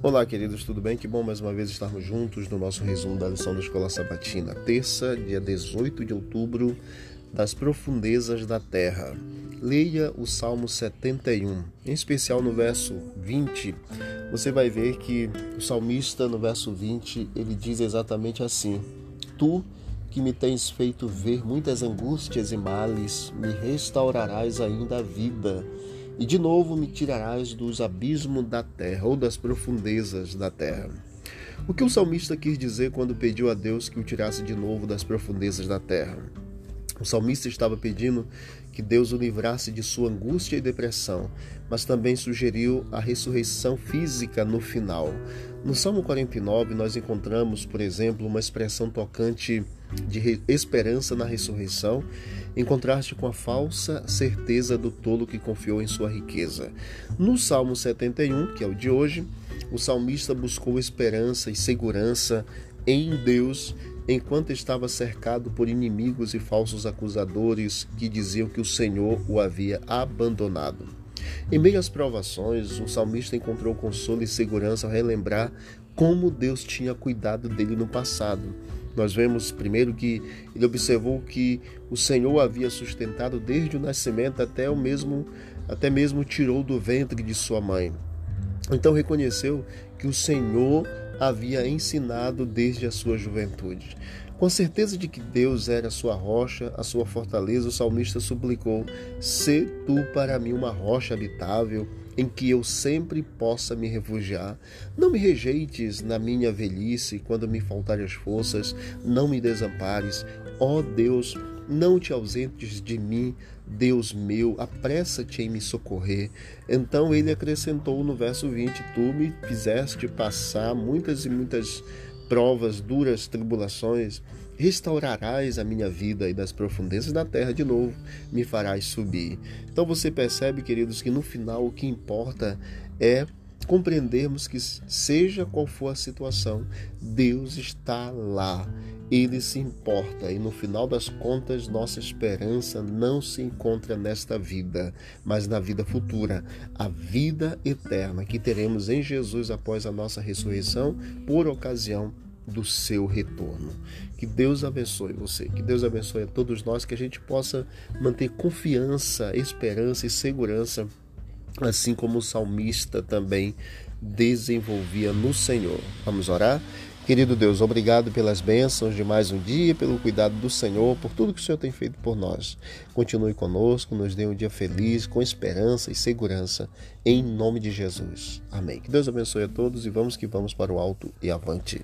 Olá, queridos, tudo bem? Que bom mais uma vez estarmos juntos no nosso resumo da lição da Escola Sabatina, terça, dia 18 de outubro, das profundezas da terra. Leia o Salmo 71, em especial no verso 20. Você vai ver que o salmista, no verso 20, ele diz exatamente assim: Tu que me tens feito ver muitas angústias e males, me restaurarás ainda a vida e de novo me tirarás dos abismos da terra ou das profundezas da terra. O que o salmista quis dizer quando pediu a Deus que o tirasse de novo das profundezas da terra? O salmista estava pedindo que Deus o livrasse de sua angústia e depressão, mas também sugeriu a ressurreição física no final. No Salmo 49, nós encontramos, por exemplo, uma expressão tocante de esperança na ressurreição, em contraste com a falsa certeza do tolo que confiou em sua riqueza. No Salmo 71, que é o de hoje, o salmista buscou esperança e segurança em Deus enquanto estava cercado por inimigos e falsos acusadores que diziam que o Senhor o havia abandonado. Em meio às provações, o salmista encontrou consolo e segurança ao relembrar como Deus tinha cuidado dele no passado. Nós vemos primeiro que ele observou que o Senhor havia sustentado desde o nascimento até o mesmo até mesmo tirou do ventre de sua mãe. Então reconheceu que o Senhor havia ensinado desde a sua juventude. Com certeza de que Deus era a sua rocha, a sua fortaleza, o salmista suplicou: "Se tu para mim uma rocha habitável, em que eu sempre possa me refugiar. Não me rejeites na minha velhice, quando me faltarem as forças, não me desampares. Ó Deus, não te ausentes de mim, Deus meu, apressa-te em me socorrer. Então ele acrescentou no verso 20: Tu me fizeste passar muitas e muitas provas, duras tribulações. Restaurarás a minha vida e das profundezas da terra de novo me farás subir. Então você percebe, queridos, que no final o que importa é compreendermos que, seja qual for a situação, Deus está lá ele se importa e no final das contas nossa esperança não se encontra nesta vida, mas na vida futura, a vida eterna que teremos em Jesus após a nossa ressurreição por ocasião do seu retorno. Que Deus abençoe você, que Deus abençoe a todos nós, que a gente possa manter confiança, esperança e segurança, assim como o salmista também desenvolvia no Senhor. Vamos orar? Querido Deus, obrigado pelas bênçãos de mais um dia, pelo cuidado do Senhor, por tudo que o Senhor tem feito por nós. Continue conosco, nos dê um dia feliz, com esperança e segurança, em nome de Jesus. Amém. Que Deus abençoe a todos e vamos que vamos para o alto e avante.